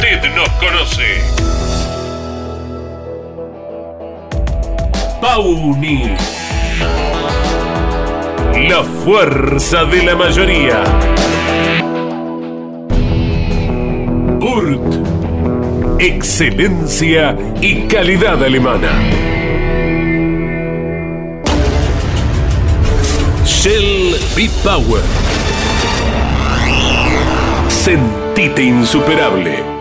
Usted nos conoce. Pauni. La fuerza de la mayoría. Urt. Excelencia y calidad alemana. Shell B-Power. Sentite insuperable.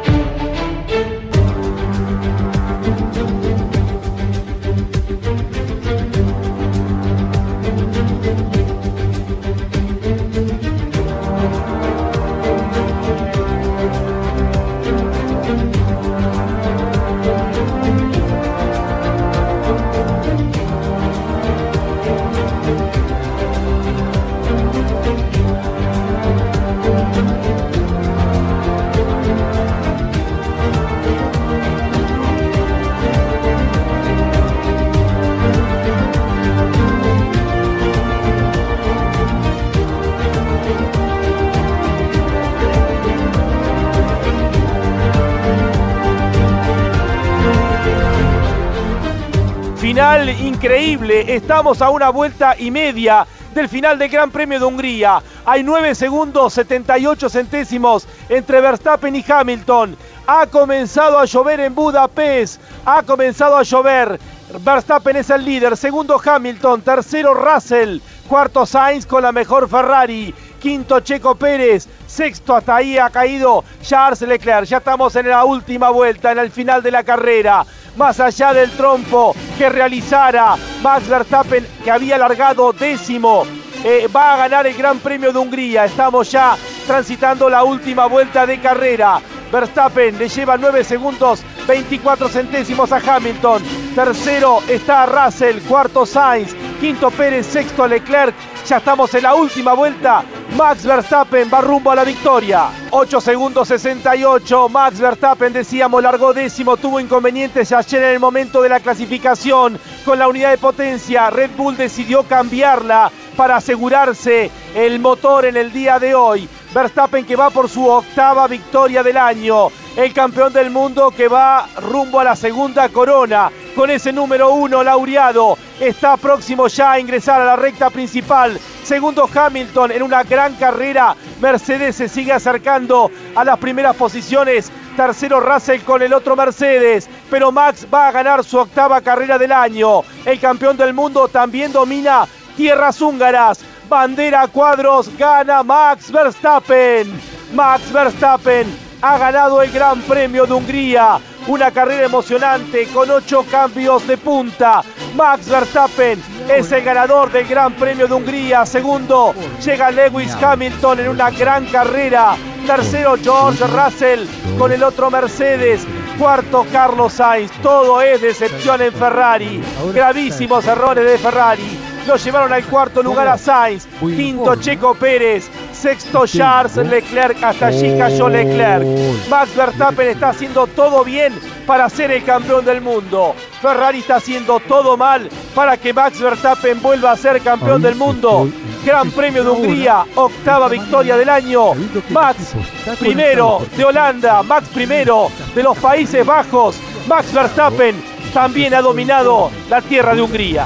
Increíble. Estamos a una vuelta y media del final del Gran Premio de Hungría. Hay 9 segundos 78 centésimos entre Verstappen y Hamilton. Ha comenzado a llover en Budapest. Ha comenzado a llover. Verstappen es el líder. Segundo Hamilton. Tercero Russell. Cuarto Sainz con la mejor Ferrari. Quinto Checo Pérez. Sexto hasta ahí ha caído Charles Leclerc. Ya estamos en la última vuelta, en el final de la carrera más allá del trompo que realizara Max Verstappen, que había largado décimo. Eh, va a ganar el Gran Premio de Hungría. Estamos ya transitando la última vuelta de carrera. Verstappen le lleva 9 segundos 24 centésimos a Hamilton. Tercero está Russell, cuarto Sainz, quinto Pérez, sexto Leclerc. Ya estamos en la última vuelta. Max Verstappen va rumbo a la victoria. 8 segundos 68. Max Verstappen, decíamos, largó décimo. Tuvo inconvenientes ayer en el momento de la clasificación con la unidad de potencia. Red Bull decidió cambiarla para asegurarse el motor en el día de hoy. Verstappen que va por su octava victoria del año. El campeón del mundo que va rumbo a la segunda corona con ese número uno laureado. Está próximo ya a ingresar a la recta principal. Segundo Hamilton en una gran carrera. Mercedes se sigue acercando a las primeras posiciones. Tercero Russell con el otro Mercedes. Pero Max va a ganar su octava carrera del año. El campeón del mundo también domina tierras húngaras. Bandera cuadros, gana Max Verstappen. Max Verstappen ha ganado el Gran Premio de Hungría. Una carrera emocionante con ocho cambios de punta. Max Verstappen es el ganador del Gran Premio de Hungría. Segundo, llega Lewis Hamilton en una gran carrera. Tercero, George Russell con el otro Mercedes. Cuarto, Carlos Sainz. Todo es decepción en Ferrari. Gravísimos errores de Ferrari lo llevaron al cuarto lugar a Sainz, quinto Checo Pérez, sexto Charles Leclerc, hasta allí cayó Leclerc. Max Verstappen está haciendo todo bien para ser el campeón del mundo. Ferrari está haciendo todo mal para que Max Verstappen vuelva a ser campeón del mundo. Gran Premio de Hungría, octava victoria del año. Max primero de Holanda, Max primero de los Países Bajos. Max Verstappen también ha dominado la tierra de Hungría.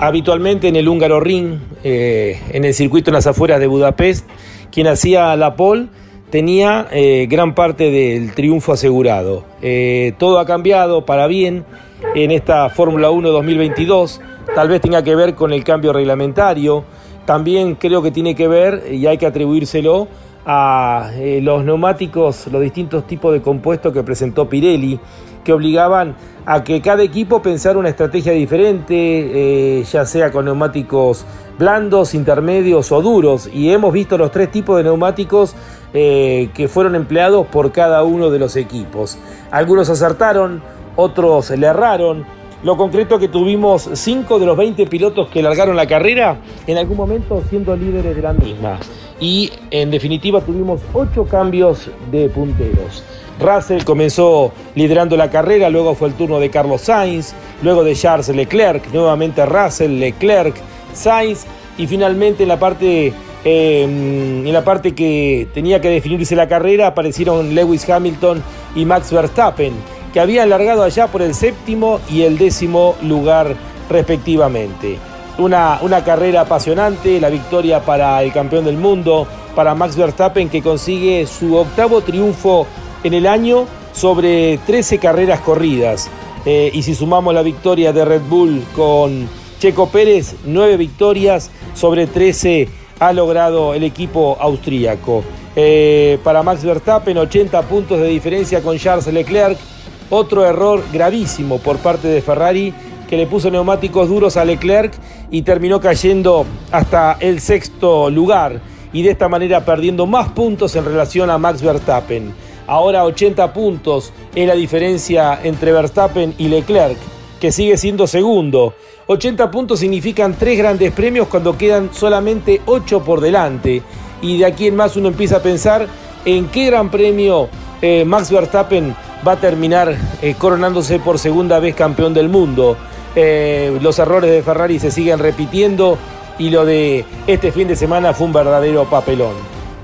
Habitualmente en el húngaro ring, eh, en el circuito en las afueras de Budapest, quien hacía la pole tenía eh, gran parte del triunfo asegurado. Eh, todo ha cambiado para bien en esta Fórmula 1 2022, tal vez tenga que ver con el cambio reglamentario, también creo que tiene que ver, y hay que atribuírselo, a los neumáticos, los distintos tipos de compuestos que presentó Pirelli, que obligaban a que cada equipo pensara una estrategia diferente, eh, ya sea con neumáticos blandos, intermedios o duros. Y hemos visto los tres tipos de neumáticos eh, que fueron empleados por cada uno de los equipos. Algunos acertaron, otros le erraron. Lo concreto que tuvimos 5 de los 20 pilotos que largaron la carrera en algún momento siendo líderes de la misma. Y en definitiva tuvimos 8 cambios de punteros. Russell comenzó liderando la carrera, luego fue el turno de Carlos Sainz, luego de Charles Leclerc, nuevamente Russell, Leclerc, Sainz y finalmente en la parte em, en la parte que tenía que definirse la carrera aparecieron Lewis Hamilton y Max Verstappen, que habían largado allá por el séptimo y el décimo lugar respectivamente. Una, una carrera apasionante, la victoria para el campeón del mundo, para Max Verstappen que consigue su octavo triunfo en el año sobre 13 carreras corridas. Eh, y si sumamos la victoria de Red Bull con Checo Pérez, 9 victorias sobre 13 ha logrado el equipo austríaco. Eh, para Max Verstappen, 80 puntos de diferencia con Charles Leclerc. Otro error gravísimo por parte de Ferrari que le puso neumáticos duros a Leclerc y terminó cayendo hasta el sexto lugar y de esta manera perdiendo más puntos en relación a Max Verstappen. Ahora 80 puntos es la diferencia entre Verstappen y Leclerc, que sigue siendo segundo. 80 puntos significan tres grandes premios cuando quedan solamente 8 por delante. Y de aquí en más uno empieza a pensar en qué gran premio eh, Max Verstappen va a terminar eh, coronándose por segunda vez campeón del mundo. Eh, los errores de Ferrari se siguen repitiendo y lo de este fin de semana fue un verdadero papelón.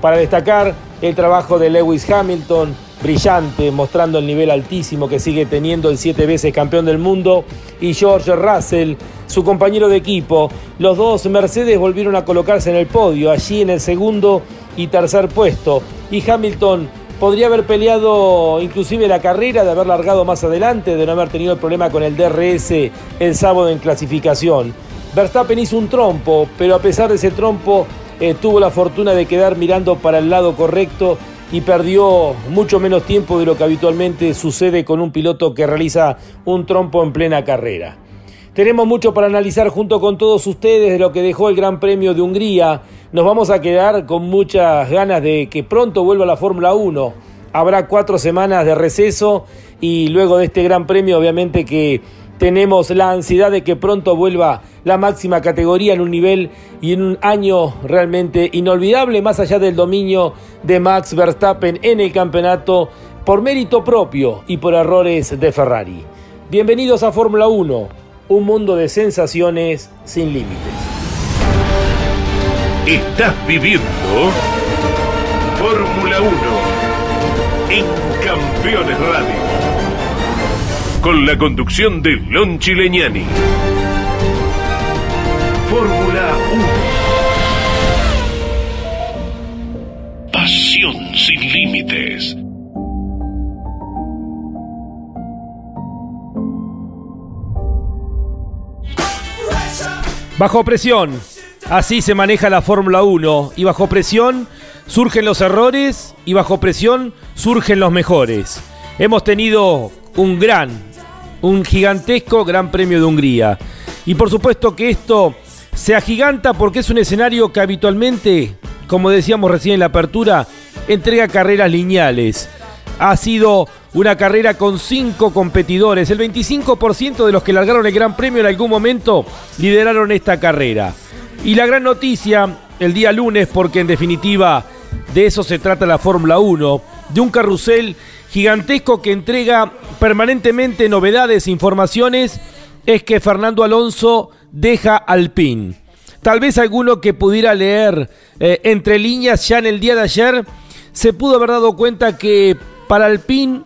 Para destacar el trabajo de Lewis Hamilton, brillante, mostrando el nivel altísimo que sigue teniendo el siete veces campeón del mundo, y George Russell, su compañero de equipo. Los dos Mercedes volvieron a colocarse en el podio, allí en el segundo y tercer puesto. Y Hamilton podría haber peleado inclusive la carrera, de haber largado más adelante, de no haber tenido el problema con el DRS el sábado en clasificación. Verstappen hizo un trompo, pero a pesar de ese trompo eh, tuvo la fortuna de quedar mirando para el lado correcto y perdió mucho menos tiempo de lo que habitualmente sucede con un piloto que realiza un trompo en plena carrera. Tenemos mucho para analizar junto con todos ustedes de lo que dejó el Gran Premio de Hungría. Nos vamos a quedar con muchas ganas de que pronto vuelva la Fórmula 1. Habrá cuatro semanas de receso y luego de este Gran Premio obviamente que tenemos la ansiedad de que pronto vuelva la máxima categoría en un nivel y en un año realmente inolvidable, más allá del dominio de Max Verstappen en el campeonato por mérito propio y por errores de Ferrari. Bienvenidos a Fórmula 1, un mundo de sensaciones sin límites. Estás viviendo Fórmula 1 en Campeones Radio con la conducción de Lon Chileñani. Fórmula 1. Pasión sin límites. Bajo presión. Así se maneja la Fórmula 1 y bajo presión surgen los errores y bajo presión surgen los mejores. Hemos tenido un gran un gigantesco Gran Premio de Hungría. Y por supuesto que esto se agiganta porque es un escenario que habitualmente, como decíamos recién en la apertura, entrega carreras lineales. Ha sido una carrera con cinco competidores. El 25% de los que largaron el Gran Premio en algún momento lideraron esta carrera. Y la gran noticia el día lunes, porque en definitiva de eso se trata la Fórmula 1, de un carrusel gigantesco que entrega permanentemente novedades, informaciones, es que Fernando Alonso deja Alpine. Tal vez alguno que pudiera leer eh, entre líneas ya en el día de ayer se pudo haber dado cuenta que para Alpine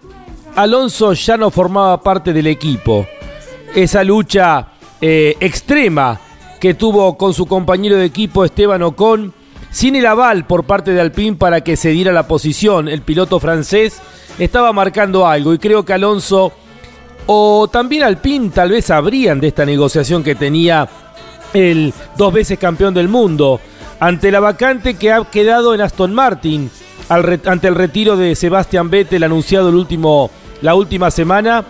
Alonso ya no formaba parte del equipo. Esa lucha eh, extrema que tuvo con su compañero de equipo Esteban Ocon, sin el aval por parte de Alpine para que se diera la posición, el piloto francés estaba marcando algo y creo que Alonso o también Alpine tal vez sabrían de esta negociación que tenía el dos veces campeón del mundo ante la vacante que ha quedado en Aston Martin ante el retiro de Sebastian Vettel anunciado la última semana.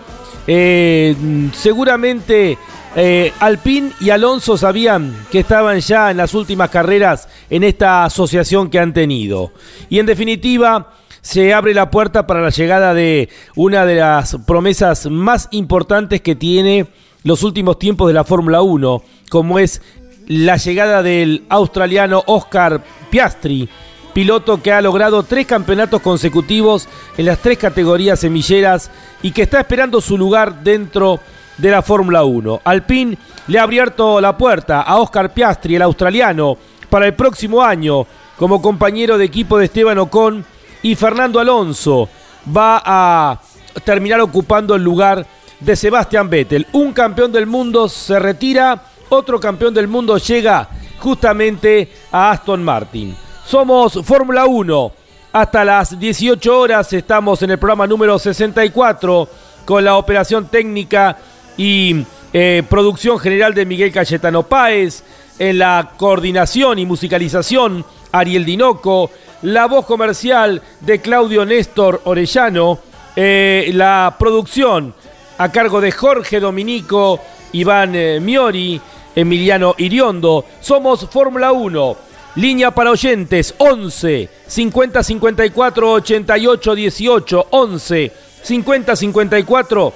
Eh, seguramente eh, Alpine y Alonso sabían que estaban ya en las últimas carreras en esta asociación que han tenido. Y en definitiva, se abre la puerta para la llegada de una de las promesas más importantes que tiene los últimos tiempos de la Fórmula 1, como es la llegada del australiano Oscar Piastri, piloto que ha logrado tres campeonatos consecutivos en las tres categorías semilleras y que está esperando su lugar dentro de la Fórmula 1. Alpine le ha abierto la puerta a Oscar Piastri, el australiano, para el próximo año como compañero de equipo de Esteban Ocon y Fernando Alonso va a terminar ocupando el lugar de Sebastián Vettel. Un campeón del mundo se retira, otro campeón del mundo llega justamente a Aston Martin. Somos Fórmula 1. Hasta las 18 horas estamos en el programa número 64 con la operación técnica y eh, producción general de Miguel Cayetano Páez, en la coordinación y musicalización Ariel Dinoco, la voz comercial de Claudio Néstor Orellano, eh, la producción a cargo de Jorge Dominico, Iván eh, Miori, Emiliano Iriondo. Somos Fórmula 1. Línea para oyentes 11 50 54 88 18 11 50 54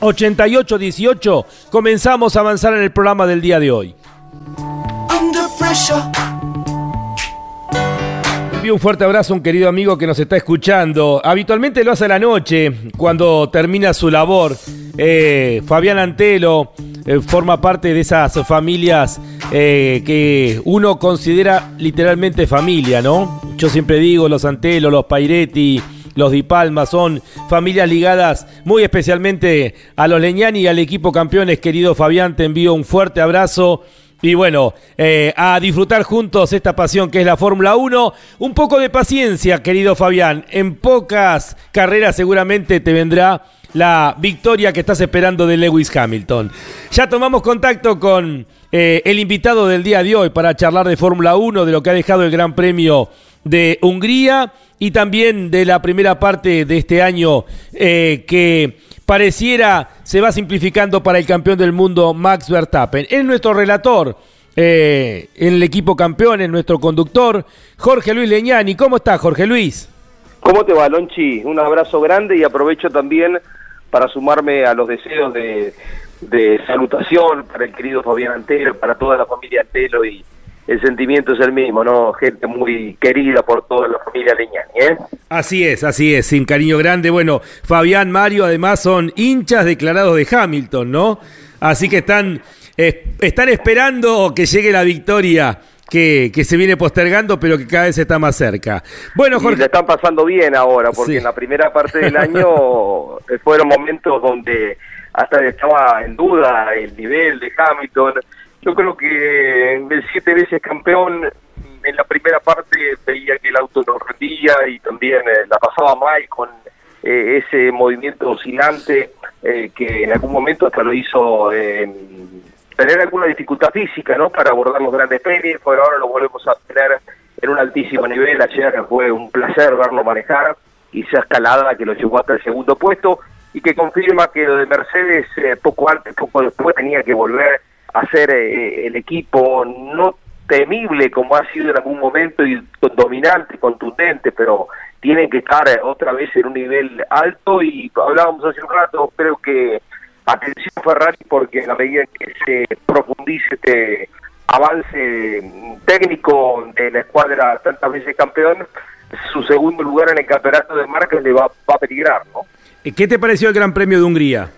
88 18. Comenzamos a avanzar en el programa del día de hoy un fuerte abrazo a un querido amigo que nos está escuchando. Habitualmente lo hace a la noche, cuando termina su labor. Eh, Fabián Antelo eh, forma parte de esas familias eh, que uno considera literalmente familia, ¿no? Yo siempre digo, los Antelo, los Pairetti, los Di Palma son familias ligadas muy especialmente a los Leñani y al equipo campeones. Querido Fabián, te envío un fuerte abrazo y bueno, eh, a disfrutar juntos esta pasión que es la Fórmula 1. Un poco de paciencia, querido Fabián. En pocas carreras seguramente te vendrá la victoria que estás esperando de Lewis Hamilton. Ya tomamos contacto con eh, el invitado del día de hoy para charlar de Fórmula 1, de lo que ha dejado el Gran Premio de Hungría y también de la primera parte de este año eh, que pareciera se va simplificando para el campeón del mundo Max Verstappen. Es nuestro relator eh, en el equipo campeón, es nuestro conductor, Jorge Luis Leñani. ¿Cómo está Jorge Luis? ¿Cómo te va, Lonchi? Un abrazo grande y aprovecho también para sumarme a los deseos de, salutación para el querido Fabián Antero, para toda la familia Antelo y, el sentimiento es el mismo, ¿no? Gente muy querida por toda la familia Leñani, ¿eh? Así es, así es, sin cariño grande. Bueno, Fabián, Mario, además son hinchas declarados de Hamilton, ¿no? Así que están, están esperando que llegue la victoria que, que, se viene postergando, pero que cada vez está más cerca. Bueno, Jorge. Y están pasando bien ahora, porque en la primera parte del año fueron momentos donde hasta estaba en duda el nivel de Hamilton yo creo que el siete veces campeón en la primera parte veía que el auto no rendía y también eh, la pasaba mal con eh, ese movimiento oscilante eh, que en algún momento hasta lo hizo tener alguna dificultad física no para abordar los grandes premios. Pero ahora lo volvemos a tener en un altísimo nivel. Ayer fue un placer verlo manejar y esa escalada que lo llevó hasta el segundo puesto y que confirma que lo de Mercedes poco antes poco después tenía que volver hacer eh, el equipo no temible como ha sido en algún momento y dominante, contundente, pero tienen que estar otra vez en un nivel alto y hablábamos hace un rato, creo que atención Ferrari porque a medida que se profundice este avance técnico de la escuadra tantas veces campeón, su segundo lugar en el campeonato de marcas le va, va a peligrar, ¿no? ¿Qué te pareció el Gran Premio de Hungría?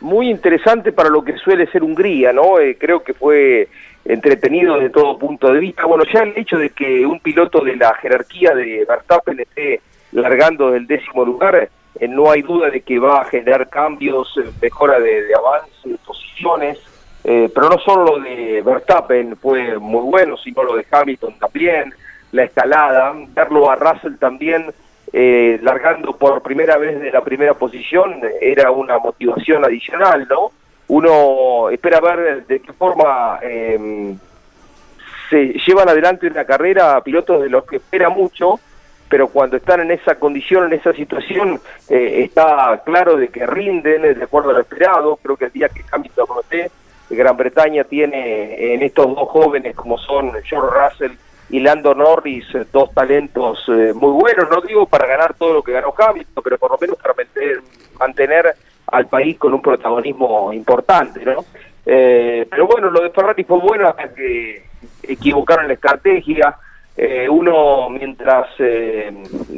Muy interesante para lo que suele ser Hungría, ¿no? Eh, creo que fue entretenido de todo punto de vista. Bueno, ya el hecho de que un piloto de la jerarquía de Verstappen esté largando del décimo lugar, eh, no hay duda de que va a generar cambios, eh, mejora de, avance, posiciones, pero no solo lo de Verstappen fue muy bueno, sino lo de Hamilton también, la escalada, verlo a Russell también eh, largando por primera vez de la primera posición era una motivación adicional, ¿no? Uno espera ver de qué forma eh, se llevan adelante una carrera pilotos de los que espera mucho, pero cuando están en esa condición, en esa situación, eh, está claro de que rinden de acuerdo a lo esperado. Creo que el día que Hamilton Roté, Gran Bretaña tiene en estos dos jóvenes como son George Russell y Lando Norris, eh, dos talentos eh, muy buenos, no digo para ganar todo lo que ganó Hamilton, pero por lo menos para mantener, al país con un protagonismo importante, ¿no? Eh, pero bueno, lo de Ferrari fue bueno hasta que equivocaron la estrategia. uno, mientras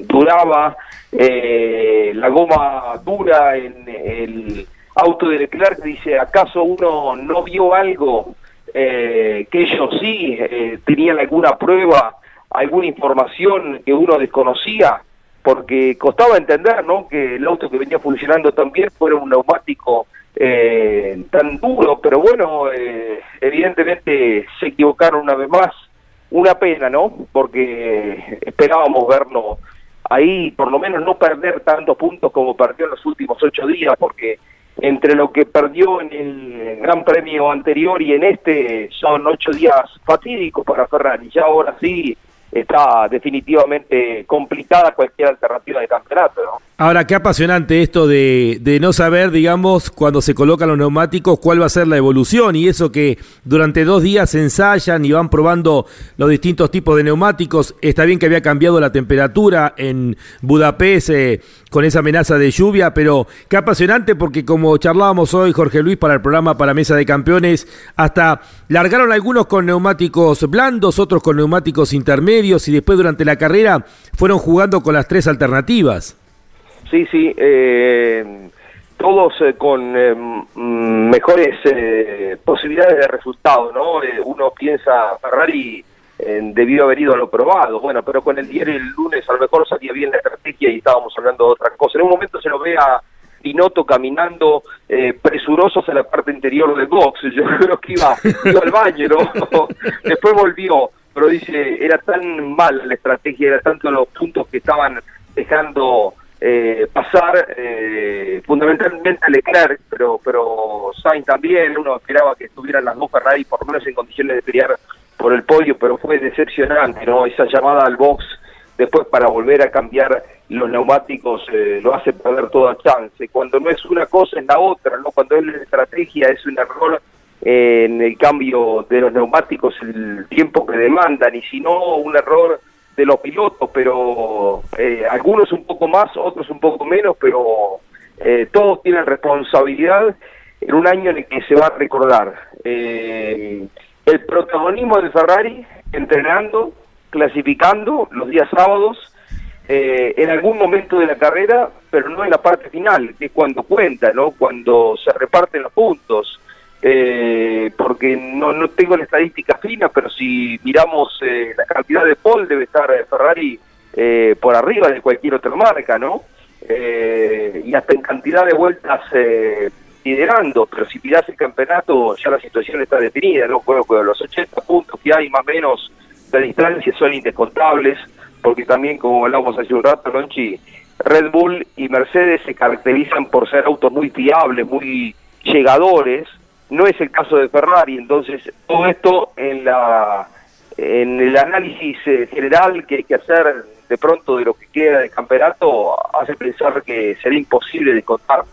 duraba la goma dura en el auto de Leclerc, dice, ¿acaso uno no vio algo eh, que ellos sí eh, tenían alguna prueba, alguna información que uno desconocía, porque costaba entender ¿no? que el auto que venía funcionando también fuera un neumático eh, tan duro, pero bueno, evidentemente se equivocaron una vez más. Una pena, ¿no? Porque esperábamos verlo ahí, por lo menos no perder tantos puntos como perdió en los últimos ocho días, porque entre lo que perdió en el Gran Premio anterior y en este son ocho días fatídicos para Ferrari. Ya ahora sí está definitivamente complicada cualquier alternativa de campeonato. Ahora, qué apasionante esto de, no saber, digamos, cuando se colocan los neumáticos, cuál va a ser la evolución y eso que durante dos días ensayan y van probando los distintos tipos de neumáticos. Está bien que había cambiado la temperatura en Budapest eh, con esa amenaza de lluvia, pero qué apasionante porque como charlábamos hoy, Jorge Luis, para el programa para Mesa de Campeones, hasta largaron algunos con neumáticos blandos, otros con neumáticos intermedios y después durante la carrera fueron jugando con las tres alternativas. Sí, sí, eh, todos eh, con eh, mejores posibilidades de resultado, ¿no? uno piensa, Ferrari debió haber ido a lo probado, bueno, pero con el diario el lunes a lo mejor salía bien la estrategia y estábamos hablando de otra cosa. En un momento se lo ve a Binotto caminando presurosos en la parte interior del box, yo creo que iba, iba al baño, ¿no? Después volvió, pero dice, era tan mal la estrategia, era tanto los puntos que estaban dejando eh, pasar eh, fundamentalmente a Leclerc, pero, pero Sainz también, uno esperaba que estuvieran las dos Ferrari por lo menos en condiciones de pelear por el podio, pero fue decepcionante, ¿no? Esa llamada al box después para volver a cambiar los neumáticos eh, lo hace perder toda chance. Cuando no es una cosa es la otra, ¿no? Cuando es la estrategia es un error en el cambio de los neumáticos, el tiempo que demandan, y si no, un error de los pilotos, pero eh, algunos un poco más, otros un poco menos, pero eh, todos tienen responsabilidad en un año en el que se va a recordar. Eh, el protagonismo de Ferrari entrenando, clasificando los días sábados, en algún momento de la carrera, pero no en la parte final, que es cuando cuenta, ¿no? Cuando se reparten los puntos eh, porque no, no tengo la estadística fina, pero si miramos eh, la cantidad de pole debe estar eh, Ferrari eh, por arriba de cualquier otra marca, ¿no? y hasta en cantidad de vueltas liderando, pero si mirás el campeonato ya la situación está definida, ¿no? Bueno, pues los 80 puntos que hay más o menos de distancia son indescontables, porque también, como hablábamos hace un rato, Lonchi, Red Bull y Mercedes se caracterizan por ser autos muy fiables, muy llegadores, no es el caso de Ferrari, entonces todo esto en la en el análisis eh, general que hay que hacer de pronto de lo que queda del campeonato hace pensar que será imposible de contar.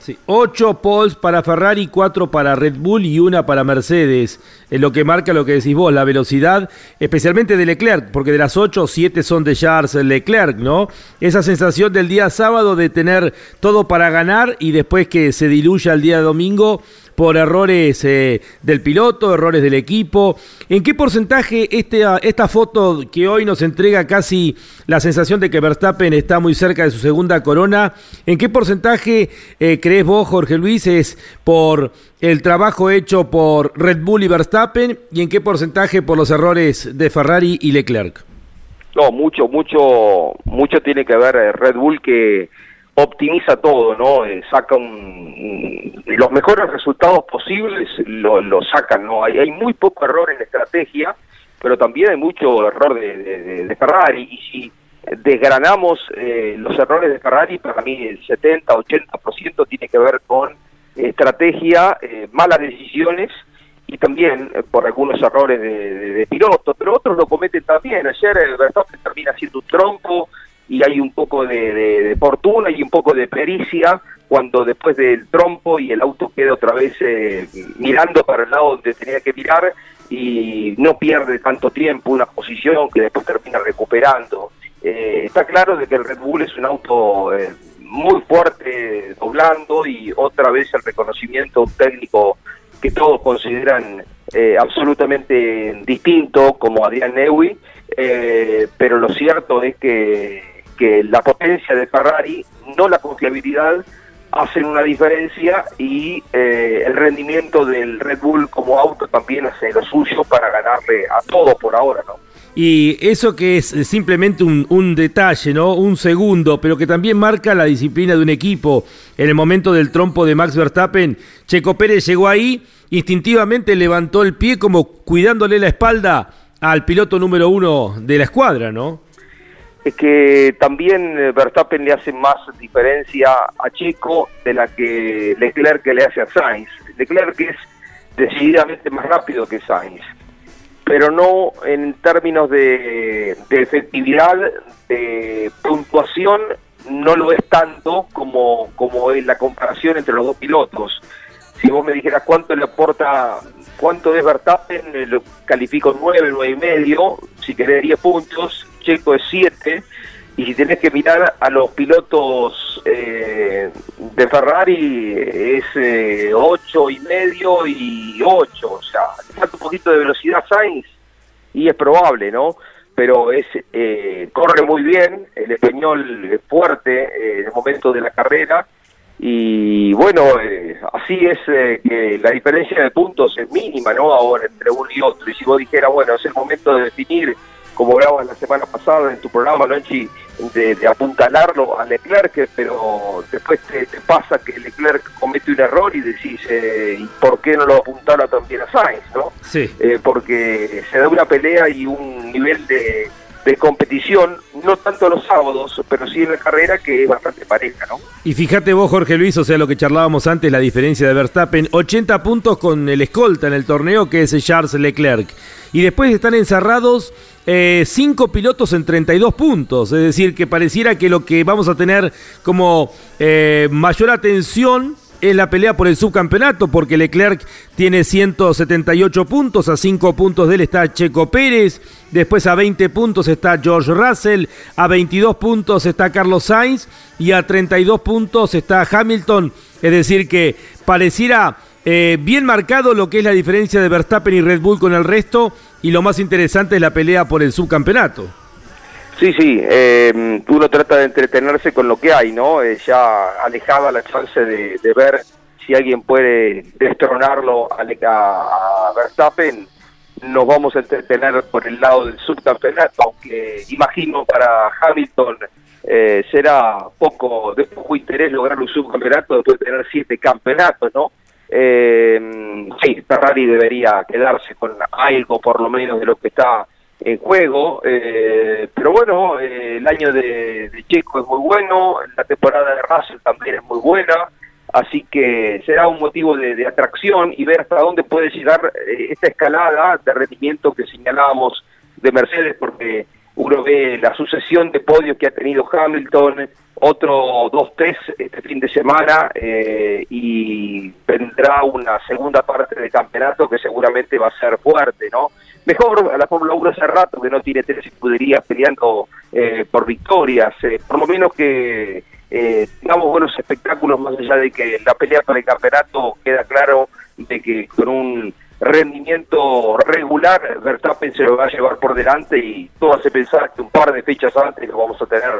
Sí, ocho poles para Ferrari, cuatro para Red Bull y una para Mercedes. Es lo que marca lo que decís vos, la velocidad, especialmente de Leclerc, porque de las ocho, siete son de Charles Leclerc, ¿no? Esa sensación del día sábado de tener todo para ganar y después que se diluya el día domingo por errores eh, del piloto, errores del equipo. ¿En qué porcentaje este, esta foto que hoy nos entrega casi la sensación de que Verstappen está muy cerca de su segunda corona, en qué porcentaje eh, crees vos, Jorge Luis, es por el trabajo hecho por Red Bull y Verstappen y en qué porcentaje por los errores de Ferrari y Leclerc? No, mucho, mucho, mucho tiene que ver eh, Red Bull que optimiza todo, ¿no? Eh, saca los mejores resultados posibles, lo, sacan, ¿no? Hay, hay, muy poco error en estrategia, pero también hay mucho error de, de, Ferrari. Y si desgranamos eh, los errores de Ferrari, para mí el 70-80% tiene que ver con estrategia, eh, malas decisiones y también por algunos errores de, de, piloto, pero otros lo cometen también. Ayer Verstappen termina haciendo un trompo, y hay un poco de, fortuna y un poco de pericia cuando después del trompo y el auto queda otra vez eh, mirando para el lado donde tenía que mirar y no pierde tanto tiempo una posición que después termina recuperando. Eh, está claro de que el Red Bull es un auto eh, muy fuerte doblando y otra vez el reconocimiento técnico que todos consideran absolutamente distinto como Adrián Newey, pero lo cierto es que que la potencia de Ferrari, no la confiabilidad, hacen una diferencia y eh, el rendimiento del Red Bull como auto también hace lo suyo para ganarle a todo por ahora, ¿no? Y eso que es simplemente un, un, detalle, ¿no? Un segundo, pero que también marca la disciplina de un equipo. En el momento del trompo de Max Verstappen, Checo Pérez llegó ahí, instintivamente levantó el pie como cuidándole la espalda al piloto número uno de la escuadra, ¿no? Es que también eh, Verstappen le hace más diferencia a Checo de la que Leclerc le hace a Sainz. Leclerc es decididamente más rápido que Sainz, pero no en términos de, efectividad, de puntuación, no lo es tanto como, como es la comparación entre los dos pilotos. Si vos me dijeras cuánto le aporta, cuánto es Verstappen, eh, lo califico 9, 9 y medio, si querés 10 puntos, Checo es 7, y si tenés que mirar a los pilotos eh, de Ferrari es eh, 8 y medio y 8, o sea, falta un poquito de velocidad Sainz y es probable, ¿no? Pero es eh, corre muy bien, el español es fuerte eh, en el momento de la carrera y bueno, así es que la diferencia de puntos es mínima, ¿no? Ahora entre uno y otro y si vos dijeras, bueno, es el momento de definir como hablabas la semana pasada en tu programa, Lonchi, de, de apuntalarlo a Leclerc, pero después te, pasa que Leclerc comete un error y decís, eh, ¿y por qué no lo apuntala también a Sainz? ¿no? Sí. Eh, porque se da una pelea y un nivel de, de competición, no tanto los sábados, pero sí en la carrera que es bastante pareja, ¿no? Y fíjate vos, Jorge Luis, o sea, lo que charlábamos antes, la diferencia de Verstappen, 80 puntos con el escolta en el torneo que es Charles Leclerc. Y después están encerrados eh, cinco pilotos en 32 puntos, es decir, que pareciera que lo que vamos a tener como eh, mayor atención es la pelea por el subcampeonato, porque Leclerc tiene 178 puntos, a 5 puntos de él está Checo Pérez, después a 20 puntos está George Russell, a 22 puntos está Carlos Sainz y a 32 puntos está Hamilton, es decir que pareciera eh, bien marcado lo que es la diferencia de Verstappen y Red Bull con el resto y lo más interesante es la pelea por el subcampeonato. Sí, sí, eh, uno trata de entretenerse con lo que hay, ¿no? Eh, ya alejada la chance de, ver si alguien puede destronarlo a, a, Verstappen, nos vamos a entretener por el lado del subcampeonato, aunque imagino para Hamilton eh, será poco de poco interés lograr un subcampeonato después de tener siete campeonatos, ¿no? Eh, sí, Ferrari debería quedarse con algo por lo menos de lo que está en juego. Eh, pero bueno, eh, el año de, Checo es muy bueno, la temporada de Russell también es muy buena, así que será un motivo de, atracción y ver hasta dónde puede llegar eh, esta escalada de rendimiento que señalábamos de Mercedes, porque uno ve la sucesión de podios que ha tenido Hamilton otro dos test este fin de semana eh, y vendrá una segunda parte del campeonato que seguramente va a ser fuerte, ¿no? Mejor a la Fórmula 1 hace rato que no tiene tres escuderías peleando eh, por victorias, eh, por lo menos que tengamos buenos espectáculos más allá de que la pelea para el campeonato queda claro de que con un rendimiento regular, Verstappen se lo va a llevar por delante y todo hace pensar que un par de fechas antes lo vamos a tener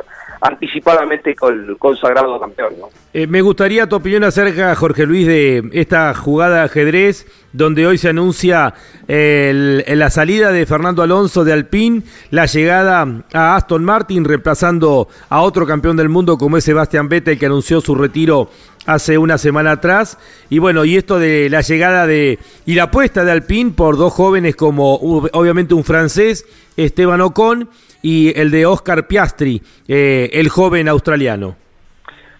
anticipadamente con el consagrado campeón. Eh, me gustaría tu opinión acerca, Jorge Luis, de esta jugada de ajedrez donde hoy se anuncia la salida de Fernando Alonso de Alpine, la llegada a Aston Martin reemplazando a otro campeón del mundo como es Sebastián Vettel que anunció su retiro hace una semana atrás. Y bueno, y esto de la llegada de y la apuesta de Alpine por dos jóvenes como obviamente un francés, Esteban Ocon, y el de Oscar Piastri, eh, el joven australiano.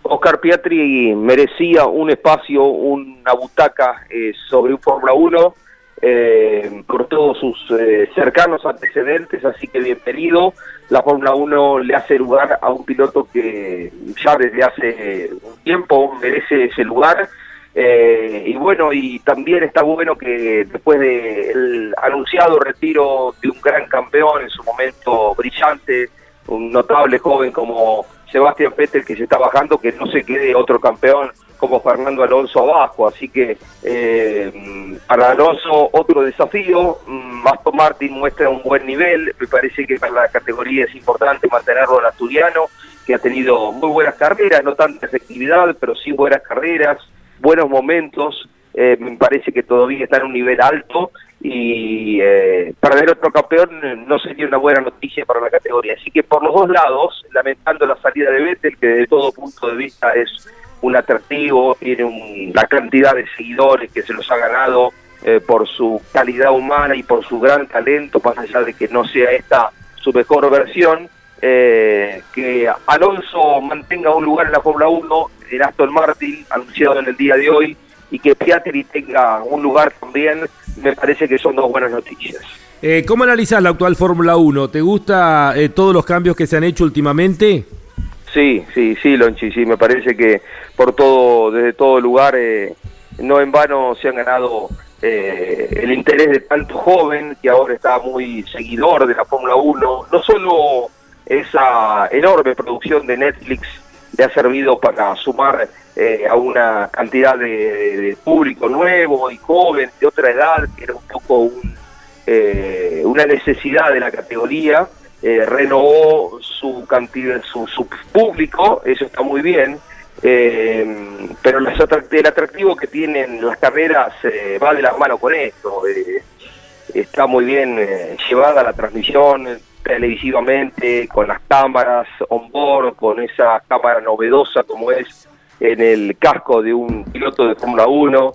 Oscar Piastri merecía un espacio, una butaca eh, sobre un Fórmula 1 eh, por todos sus eh, cercanos antecedentes, así que bienvenido. La Fórmula 1 le hace lugar a un piloto que ya desde hace un tiempo merece ese lugar. Eh, y bueno, y también está bueno que después del anunciado retiro de un gran campeón en su momento brillante, un notable joven como Sebastián Vettel que se está bajando, que no se quede otro campeón como Fernando Alonso abajo. Así que eh, para Alonso otro desafío. Mm, Aston Martin muestra un buen nivel. Me parece que para la categoría es importante mantenerlo en asturiano, que ha tenido muy buenas carreras, no tanta efectividad, pero sí buenas carreras, buenos momentos. Eh, me parece que todavía está en un nivel alto y eh, perder otro campeón no sería una buena noticia para la categoría. Así que por los dos lados, lamentando la salida de Vettel, que de todo punto de vista es un atractivo, tiene una cantidad de seguidores que se los ha ganado eh, por su calidad humana y por su gran talento, más allá de que no sea esta su mejor versión, eh, que Alonso mantenga un lugar en la Fórmula 1, en Aston Martin, anunciado en el día de hoy, y que Piatri tenga un lugar también, me parece que son dos buenas noticias. Eh, ¿Cómo analizas la actual Fórmula 1? ¿Te gusta todos los cambios que se han hecho últimamente? Sí, sí, sí, Lonchi, sí, me parece que por todo, desde todo lugar, eh, no en vano se han ganado eh, el interés de tanto joven que ahora está muy seguidor de la Fórmula 1. No solo esa enorme producción de Netflix le ha servido para sumar eh, a una cantidad de, público nuevo y joven, de otra edad, que era un poco un, una necesidad de la categoría, eh, renovó su cantidad, su, público, eso está muy bien, eh, pero el atractivo que tienen las carreras eh, va de la mano con esto. está muy bien llevada la transmisión televisivamente, con las cámaras on board, con esa cámara novedosa como es en el casco de un piloto de Fórmula 1,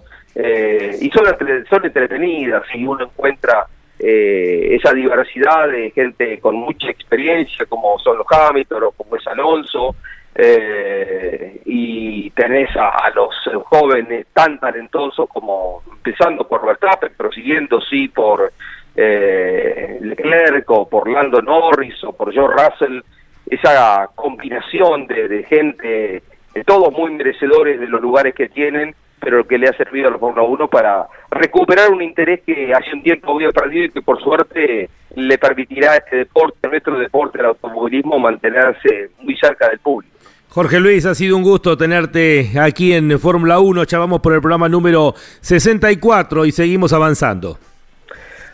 y son, son entretenidas y uno encuentra eh, esa diversidad de gente con mucha experiencia, como son los Hamilton o como es Alonso, eh, y tenés a, los jóvenes tan talentosos como empezando por Verstappen, pero siguiendo sí por eh, Leclerc o por Lando Norris o por George Russell, esa combinación de, gente, todos muy merecedores de los lugares que tienen pero que le ha servido a la Fórmula 1 para recuperar un interés que hace un tiempo había perdido y que por suerte le permitirá a este deporte, a nuestro deporte, el automovilismo, mantenerse muy cerca del público. Jorge Luis, ha sido un gusto tenerte aquí en Fórmula 1. Ya vamos por el programa número 64 y seguimos avanzando.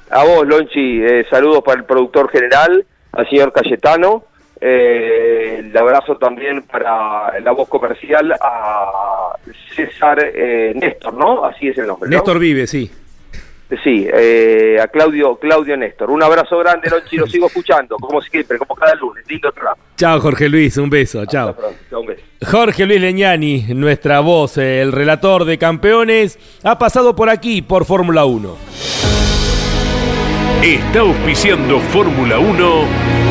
A vos, Lonchi, eh, saludos para el productor general, al señor Cayetano, eh, el abrazo también para la voz comercial a César eh, Néstor, ¿no? Así es el nombre. Néstor Vive, sí. Sí, eh, a Claudio Claudio Néstor. Un abrazo grande, Lonchi, lo sigo escuchando, como siempre, como cada lunes. Lindo trabajo. Chao, Jorge Luis, un beso, chao. un beso. Jorge Luis Leñani, nuestra voz, el relator de campeones, ha pasado por aquí, por Fórmula 1. Está auspiciando Fórmula 1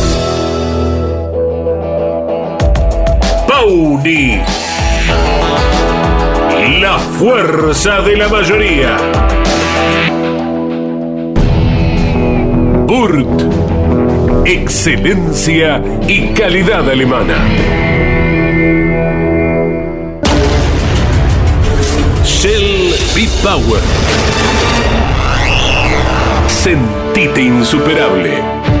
La fuerza de la mayoría. Burt. Excelencia y calidad alemana. Shell B-Power. Sentite insuperable.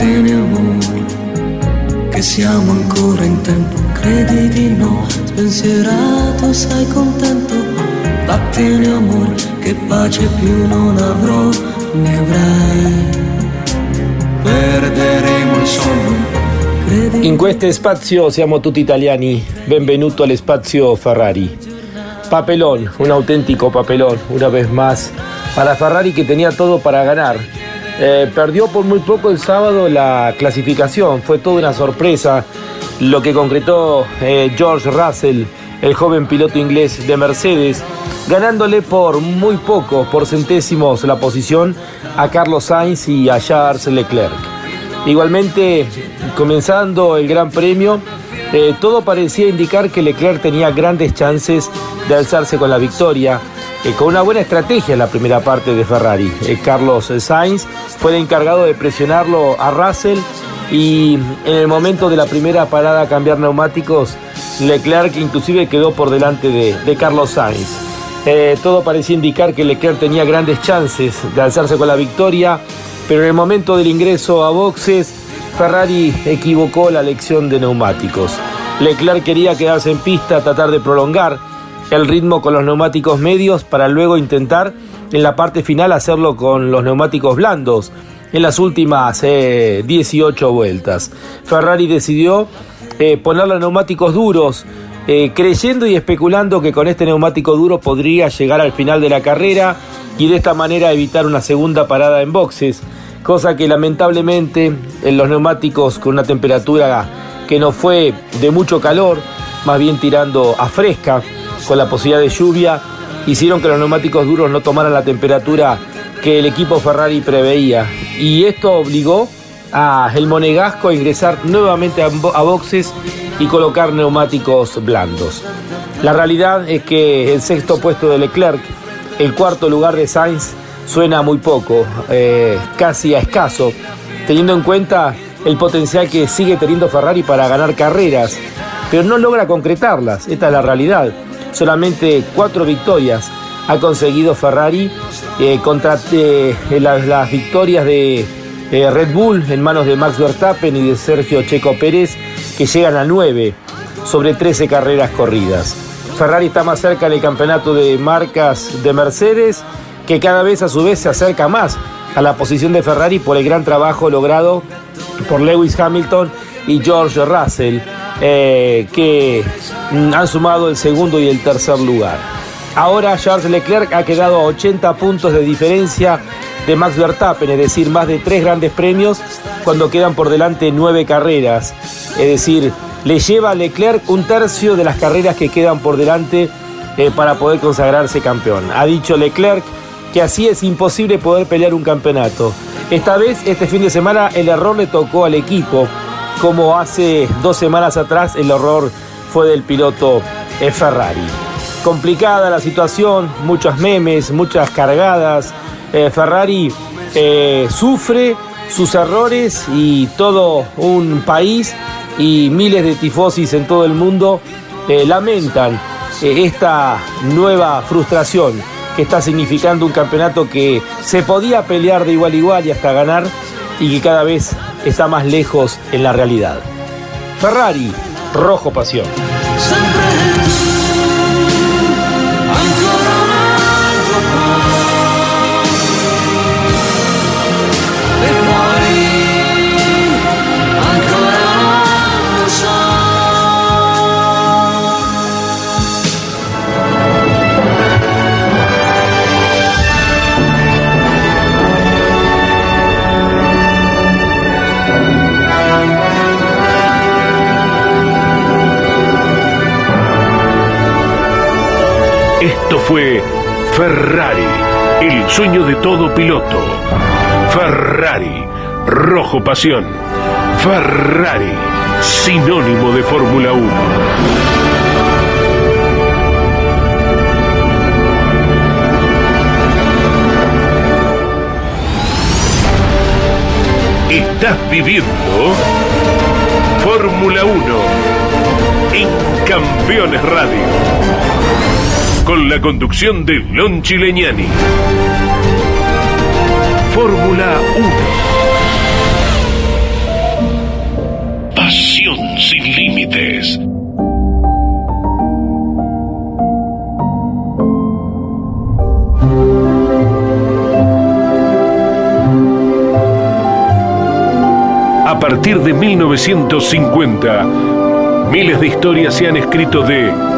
Amore, che siamo ancora in tempo, credi di no, spensierato, sei contento. Battene amore, che pace più non avrò, ne avrai. Perderemo il sonno. In questo spazio siamo tutti italiani. Benvenuto al spazio Ferrari. Papelón, un auténtico papelón, una vez más, para Ferrari que tenía todo para ganar. Eh, perdió por muy poco el sábado la clasificación, fue toda una sorpresa lo que concretó eh, George Russell, el joven piloto inglés de Mercedes, ganándole por muy poco, por centésimos, la posición a Carlos Sainz y a Charles Leclerc. Igualmente, comenzando el Gran Premio, eh, todo parecía indicar que Leclerc tenía grandes chances de alzarse con la victoria, eh, con una buena estrategia en la primera parte de Ferrari. Eh, Carlos Sainz fue el encargado de presionarlo a Russell y en el momento de la primera parada a cambiar neumáticos, Leclerc inclusive quedó por delante de, Carlos Sainz. Eh, todo parecía indicar que Leclerc tenía grandes chances de alzarse con la victoria, pero en el momento del ingreso a boxes, Ferrari equivocó la elección de neumáticos. Leclerc quería quedarse en pista, tratar de prolongar el ritmo con los neumáticos medios para luego intentar en la parte final hacerlo con los neumáticos blandos en las últimas eh, 18 vueltas. Ferrari decidió eh, poner los neumáticos duros, eh, creyendo y especulando que con este neumático duro podría llegar al final de la carrera y de esta manera evitar una segunda parada en boxes, cosa que lamentablemente en los neumáticos con una temperatura que no fue de mucho calor, más bien tirando a fresca, con la posibilidad de lluvia, hicieron que los neumáticos duros no tomaran la temperatura que el equipo Ferrari preveía. Y esto obligó a el Monegasco a ingresar nuevamente a, bo- a boxes y colocar neumáticos blandos. La realidad es que el sexto puesto de Leclerc, el cuarto lugar de Sainz, suena muy poco, eh, casi a escaso, teniendo en cuenta el potencial que sigue teniendo Ferrari para ganar carreras, pero no logra concretarlas, esta es la realidad. Solamente cuatro victorias ha conseguido Ferrari eh, contra eh, las, las victorias de eh, Red Bull en manos de Max Verstappen y de Sergio Checo Pérez, que llegan a nueve sobre 13 carreras corridas. Ferrari está más cerca en el campeonato de marcas de Mercedes, que cada vez a su vez se acerca más a la posición de Ferrari por el gran trabajo logrado por Lewis Hamilton y George Russell, eh, que mm, han sumado el segundo y el tercer lugar. Ahora Charles Leclerc ha quedado a 80 puntos de diferencia de Max Verstappen, es decir, más de tres grandes premios cuando quedan por delante nueve carreras. Es decir, le lleva a Leclerc un tercio de las carreras que quedan por delante eh, para poder consagrarse campeón. Ha dicho Leclerc que así es imposible poder pelear un campeonato. Esta vez, este fin de semana, el error le tocó al equipo, como hace dos semanas atrás el error fue del piloto eh, Ferrari complicada la situación, muchos memes, muchas cargadas. Eh, Ferrari eh, sufre sus errores y todo un país y miles de tifosis en todo el mundo lamentan esta nueva frustración que está significando un campeonato que se podía pelear de igual a igual y hasta ganar y que cada vez está más lejos en la realidad. Ferrari, rojo pasión. Sueño de todo piloto. Ferrari, rojo pasión. Ferrari, sinónimo de Fórmula 1. Estás viviendo Fórmula 1 en Campeones Radio con la conducción de Lon Chileñani. Fórmula 1. Pasión sin límites. A partir de 1950, miles de historias se han escrito de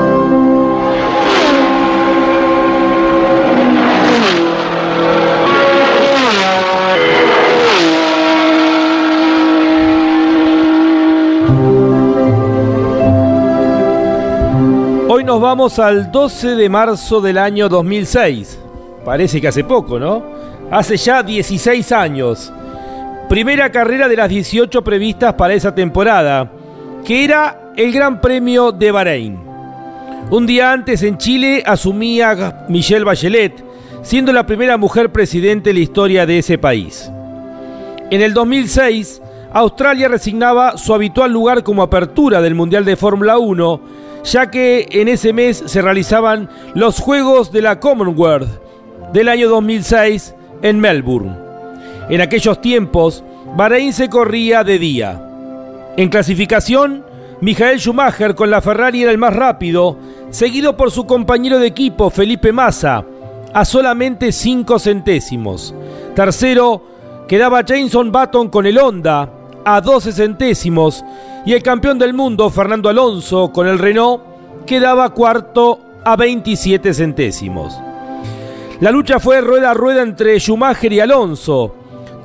Vamos al 12 de marzo del año 2006. Parece que hace poco, ¿no? Hace ya 16 años. Primera carrera de las 18 previstas para esa temporada, que era el Gran Premio de Bahrein. Un día antes en Chile asumía Michelle Bachelet, siendo la primera mujer presidente en la historia de ese país. En el 2006, Australia resignaba su habitual lugar como apertura del Mundial de Fórmula 1 ya que en ese mes se realizaban los Juegos de la Commonwealth del año 2006 en Melbourne. En aquellos tiempos, Bahrein se corría de día. En clasificación, Michael Schumacher con la Ferrari era el más rápido, seguido por su compañero de equipo Felipe Massa, a solamente 5 centésimos. Tercero, quedaba Jameson Button con el Honda, a 12 centésimos, y el campeón del mundo, Fernando Alonso, con el Renault, quedaba cuarto a 27 centésimos. La lucha fue rueda a rueda entre Schumacher y Alonso,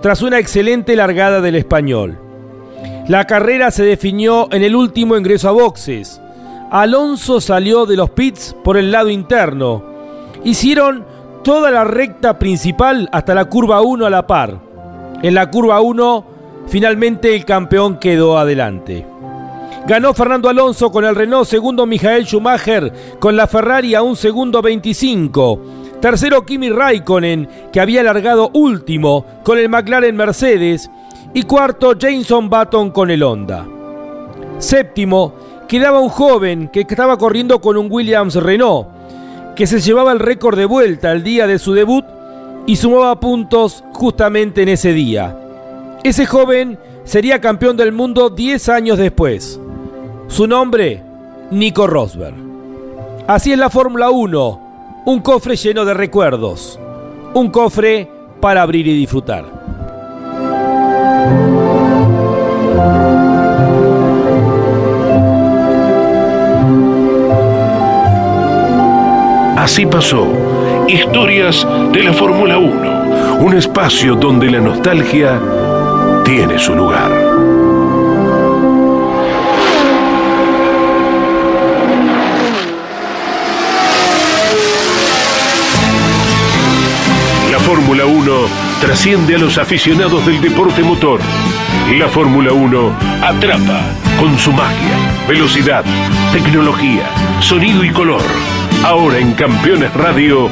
tras una excelente largada del español. La carrera se definió en el último ingreso a boxes. Alonso salió de los pits por el lado interno. Hicieron toda la recta principal hasta la curva 1 a la par. En la curva 1 Finalmente el campeón quedó adelante. Ganó Fernando Alonso con el Renault, segundo Michael Schumacher con la Ferrari a un segundo 25. Tercero Kimi Raikkonen, que había largado último con el McLaren Mercedes. Y cuarto Jameson Button con el Honda. Séptimo quedaba un joven que estaba corriendo con un Williams Renault, que se llevaba el récord de vuelta el día de su debut y sumaba puntos justamente en ese día. Ese joven sería campeón del mundo 10 años después. Su nombre, Nico Rosberg. Así es la Fórmula 1, un cofre lleno de recuerdos, un cofre para abrir y disfrutar. Así pasó. Historias de la Fórmula 1. Un espacio donde la nostalgia tiene su lugar. La Fórmula 1 trasciende a los aficionados del deporte motor. La Fórmula 1 atrapa con su magia, velocidad, tecnología, sonido y color Ahora en Campeones Radio,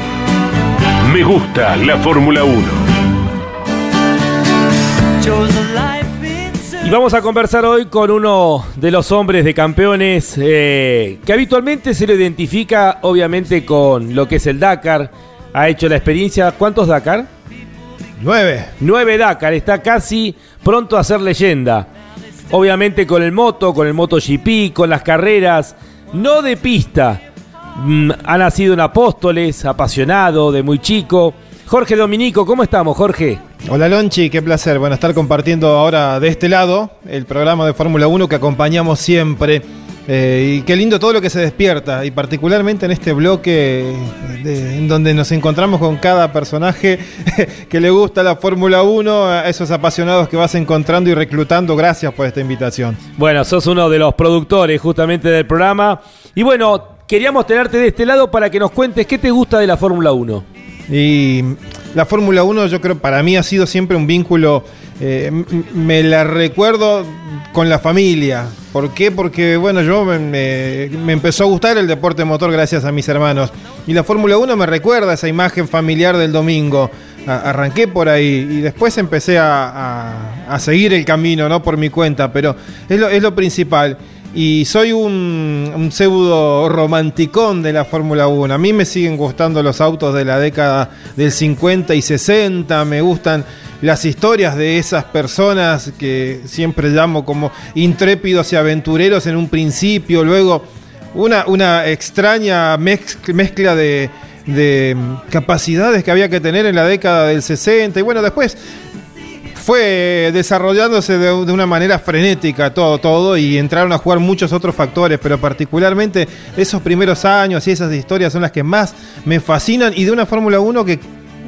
me gusta la Fórmula 1. Y vamos a conversar hoy con uno de los hombres de campeones eh, que habitualmente se lo identifica obviamente con lo que es el Dakar. Ha hecho la experiencia. ¿Cuántos Dakar? Nueve. Nueve Dakar. Está casi pronto a ser leyenda. Obviamente con el moto, con el MotoGP, con las carreras, no de pista, Mm, ha nacido en Apóstoles, apasionado de muy chico. Jorge Dominico, ¿cómo estamos, Jorge? Hola Lonchi, qué placer. Bueno, estar compartiendo ahora de este lado el programa de Fórmula 1 que acompañamos siempre. Eh, y qué lindo todo lo que se despierta, y particularmente en este bloque en donde nos encontramos con cada personaje que le gusta la Fórmula 1, a esos apasionados que vas encontrando y reclutando. Gracias por esta invitación. Bueno, sos uno de los productores justamente del programa. Y bueno, queríamos tenerte de este lado para que nos cuentes qué te gusta de la Fórmula 1. Y la Fórmula 1 yo creo para mí ha sido siempre un vínculo, eh, me la recuerdo con la familia. ¿Por qué? Porque bueno, yo me, empezó a gustar el deporte motor gracias a mis hermanos. Y la Fórmula 1 me recuerda esa imagen familiar del domingo. arranqué por ahí y después empecé a, seguir el camino, ¿no? Por mi cuenta, pero es lo, es lo principal. Y soy un, pseudo romanticón de la Fórmula 1. A mí me siguen gustando los autos de la década del 50 y 60. Me gustan las historias de esas personas que siempre llamo como intrépidos y aventureros en un principio. Luego una, una extraña mezcla de, de capacidades que había que tener en la década del 60. Y bueno, después fue desarrollándose de, una manera frenética todo, todo y entraron a jugar muchos otros factores, pero particularmente esos primeros años y esas historias son las que más me fascinan y de una Fórmula 1 que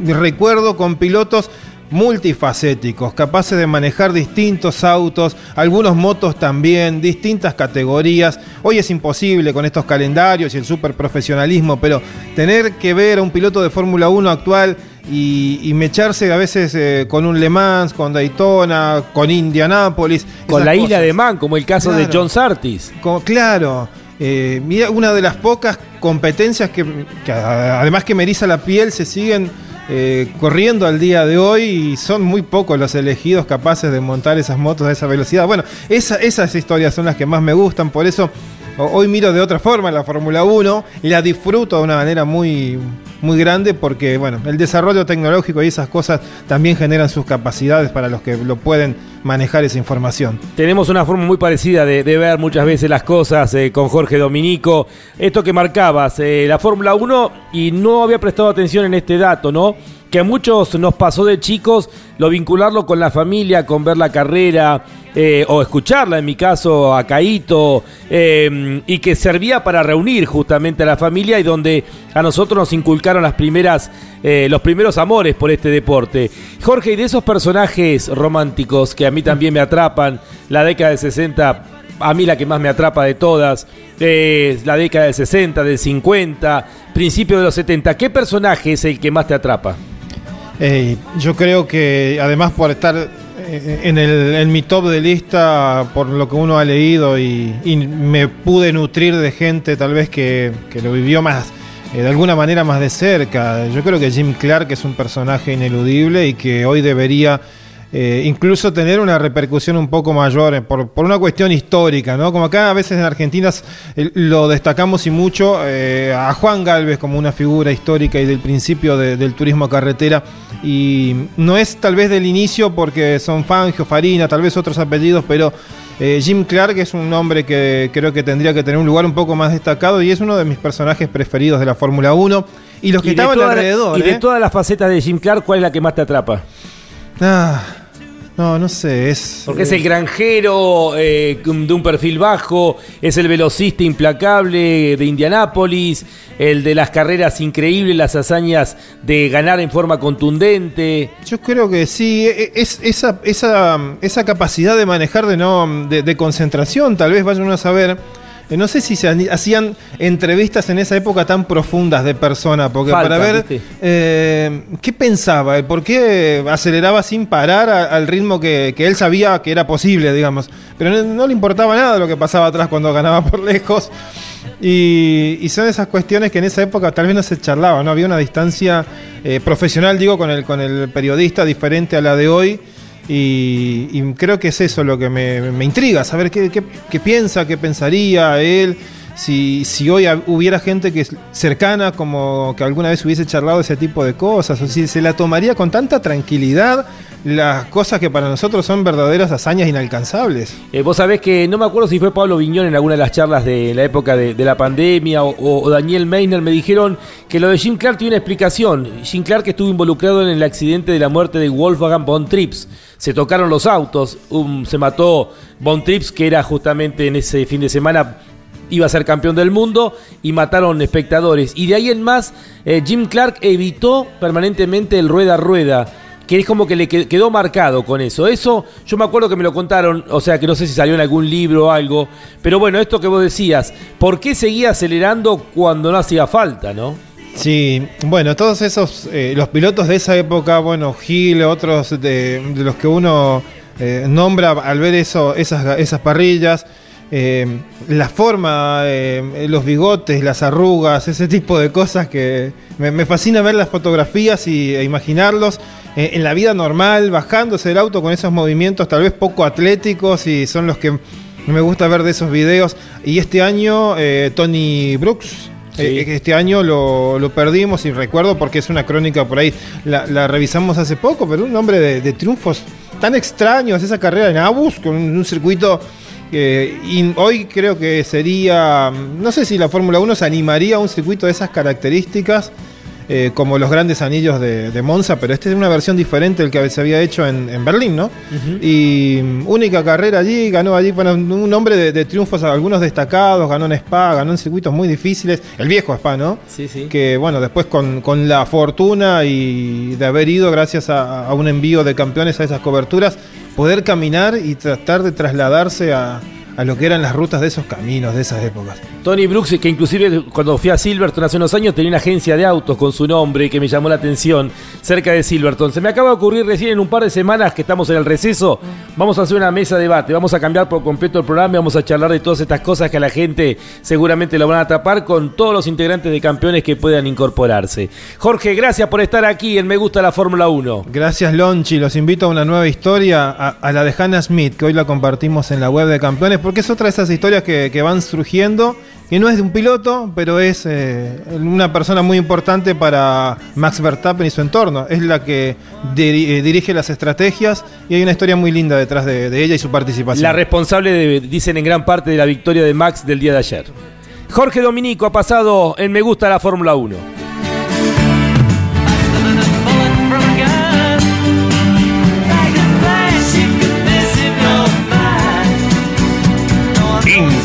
recuerdo con pilotos multifacéticos, capaces de manejar distintos autos, algunos motos también, distintas categorías. Hoy es imposible con estos calendarios y el superprofesionalismo, pero tener que ver a un piloto de Fórmula 1 actual y, mecharse a veces eh, con un Le Mans, con Daytona, con Indianápolis. Con la isla de Man, como el caso de John Sartis. claro. Eh, una de las pocas competencias que, además que me eriza la piel se siguen eh, corriendo al día de hoy y son muy pocos los elegidos capaces de montar esas motos a esa velocidad. Bueno, esas historias son las que más me gustan, por eso hoy miro de otra forma la Fórmula 1 y la disfruto de una manera muy, muy grande porque bueno, el desarrollo tecnológico y esas cosas también generan sus capacidades para los que lo pueden manejar esa información. Tenemos una forma muy parecida de, ver muchas veces las cosas eh, con Jorge Dominico. Esto que marcabas, eh, la Fórmula 1, y no había prestado atención en este dato, ¿no? que a muchos nos pasó de chicos, lo vincularlo con la familia, con ver la carrera eh, o escucharla, en mi caso, a Caito, eh, y que servía para reunir justamente a la familia y donde a nosotros nos inculcaron las primeras, eh, los primeros amores por este deporte. Jorge, y de esos personajes románticos que a mí también me atrapan, la década de 60 a mí la que más me atrapa de todas, la década del 60, del 50, principio de los 70. ¿Qué personaje es el que más te atrapa? yo creo que además por estar en, el, en mi top de lista, por lo que uno ha leído y, me pude nutrir de gente tal vez que, lo vivió más, eh, de alguna manera más de cerca. Yo creo que Jim Clark es un personaje ineludible y que hoy debería eh, incluso tener una repercusión un poco mayor eh, por, una cuestión histórica, ¿no? Como acá a veces en Argentina lo destacamos y mucho eh, a Juan Galvez como una figura histórica y del principio del turismo carretera y no es tal vez del inicio porque son Fangio, Farina, tal vez otros apellidos, pero Jim Clark es un nombre que creo que tendría que tener un lugar un poco más destacado y es uno de mis personajes preferidos de la Fórmula 1 y los que estaban alrededor. Y de todas las facetas de Jim Clark, ¿cuál es la que más te atrapa? Ah, no, no sé, es... Porque es el granjero eh, de un perfil bajo, es el velocista implacable de Indianápolis, el de las carreras increíbles, las hazañas de ganar en forma contundente. Yo creo que sí, e, e, es esa, esa, esa capacidad de manejar de, no, de, de concentración, tal vez vayan a saber eh, no sé si se hacían entrevistas en esa época tan profundas de persona, porque para ver eh, qué pensaba, por qué aceleraba sin parar al ritmo que, él sabía que era posible, digamos. Pero no, le importaba nada lo que pasaba atrás cuando ganaba por lejos. Y, son esas cuestiones que en esa época tal vez no se charlaba, ¿no? Había una distancia eh, profesional, digo, con el, con el periodista diferente a la de hoy. Y, creo que es eso lo que me, intriga, saber qué, piensa, qué pensaría él, si, si hoy hubiera gente que cercana como que alguna vez hubiese charlado ese tipo de cosas, o si se la tomaría con tanta tranquilidad las cosas que para nosotros son verdaderas hazañas inalcanzables. Eh, vos sabés que no me acuerdo si fue Pablo Viñón en alguna de las charlas de la época de, la pandemia o, Daniel Meiner me dijeron que lo de Jim Clark tiene una explicación. Jim Clark estuvo involucrado en el accidente de la muerte de Wolfgang von Trips. Se tocaron los autos, se mató von Trips que era justamente en ese fin de semana iba a ser campeón del mundo y mataron espectadores. Y de ahí en más, eh, Jim Clark evitó permanentemente el rueda a rueda que es como que le quedó marcado con eso. Eso yo me acuerdo que me lo contaron, o sea que no sé si salió en algún libro o algo, pero bueno, esto que vos decías, ¿por qué seguía acelerando cuando no hacía falta, no? Sí, bueno, todos esos, eh, los pilotos de esa época, bueno, Gil, otros de, los que uno eh, nombra al ver eso, esas, esas parrillas, eh, la forma, los bigotes, las arrugas, ese tipo de cosas que me, fascina ver las fotografías y, e imaginarlos. Eh, en la vida normal, bajándose del auto con esos movimientos tal vez poco atléticos y son los que me gusta ver de esos videos. Y este año, eh, Tony Brooks, eh, este año lo, perdimos y recuerdo porque es una crónica por ahí, la, revisamos hace poco, pero un hombre de, triunfos tan extraños, esa carrera en Abus, con un, circuito y hoy creo que sería, no sé si la Fórmula 1 se animaría a un circuito de esas características. Eh, como los grandes anillos de, Monza, pero este es una versión diferente del que se había hecho en, Berlín, ¿no? Y mm, única carrera allí, ganó allí, bueno, un hombre de, triunfos, algunos destacados, ganó en Spa, ganó en circuitos muy difíciles, el viejo Spa, ¿no? Sí, sí. Que bueno, después con, la fortuna y de haber ido gracias a un envío de campeones a esas coberturas, poder caminar y tratar de trasladarse a a lo que eran las rutas de esos caminos de esas épocas. Tony Brooks, que inclusive cuando fui a Silverton hace unos años tenía una agencia de autos con su nombre que me llamó la atención cerca de Silverton. Se me acaba de ocurrir recién en un par de semanas que estamos en el receso, vamos a hacer una mesa de debate, vamos a cambiar por completo el programa y vamos a charlar de todas estas cosas que a la gente seguramente lo van a atrapar con todos los integrantes de campeones que puedan incorporarse. Jorge, gracias por estar aquí en Me Gusta la Fórmula 1. Gracias Lonchi, los invito a una nueva historia, a, a la de Hannah Smith, que hoy la compartimos en la web de campeones porque es otra de esas historias que, van surgiendo, que no es de un piloto, pero es eh, una persona muy importante para Max Verstappen y su entorno. Es la que eh, dirige las estrategias y hay una historia muy linda detrás de, de ella y su participación. La responsable, de, dicen en gran parte, de la victoria de Max del día de ayer. Jorge Dominico ha pasado en Me Gusta la Fórmula 1.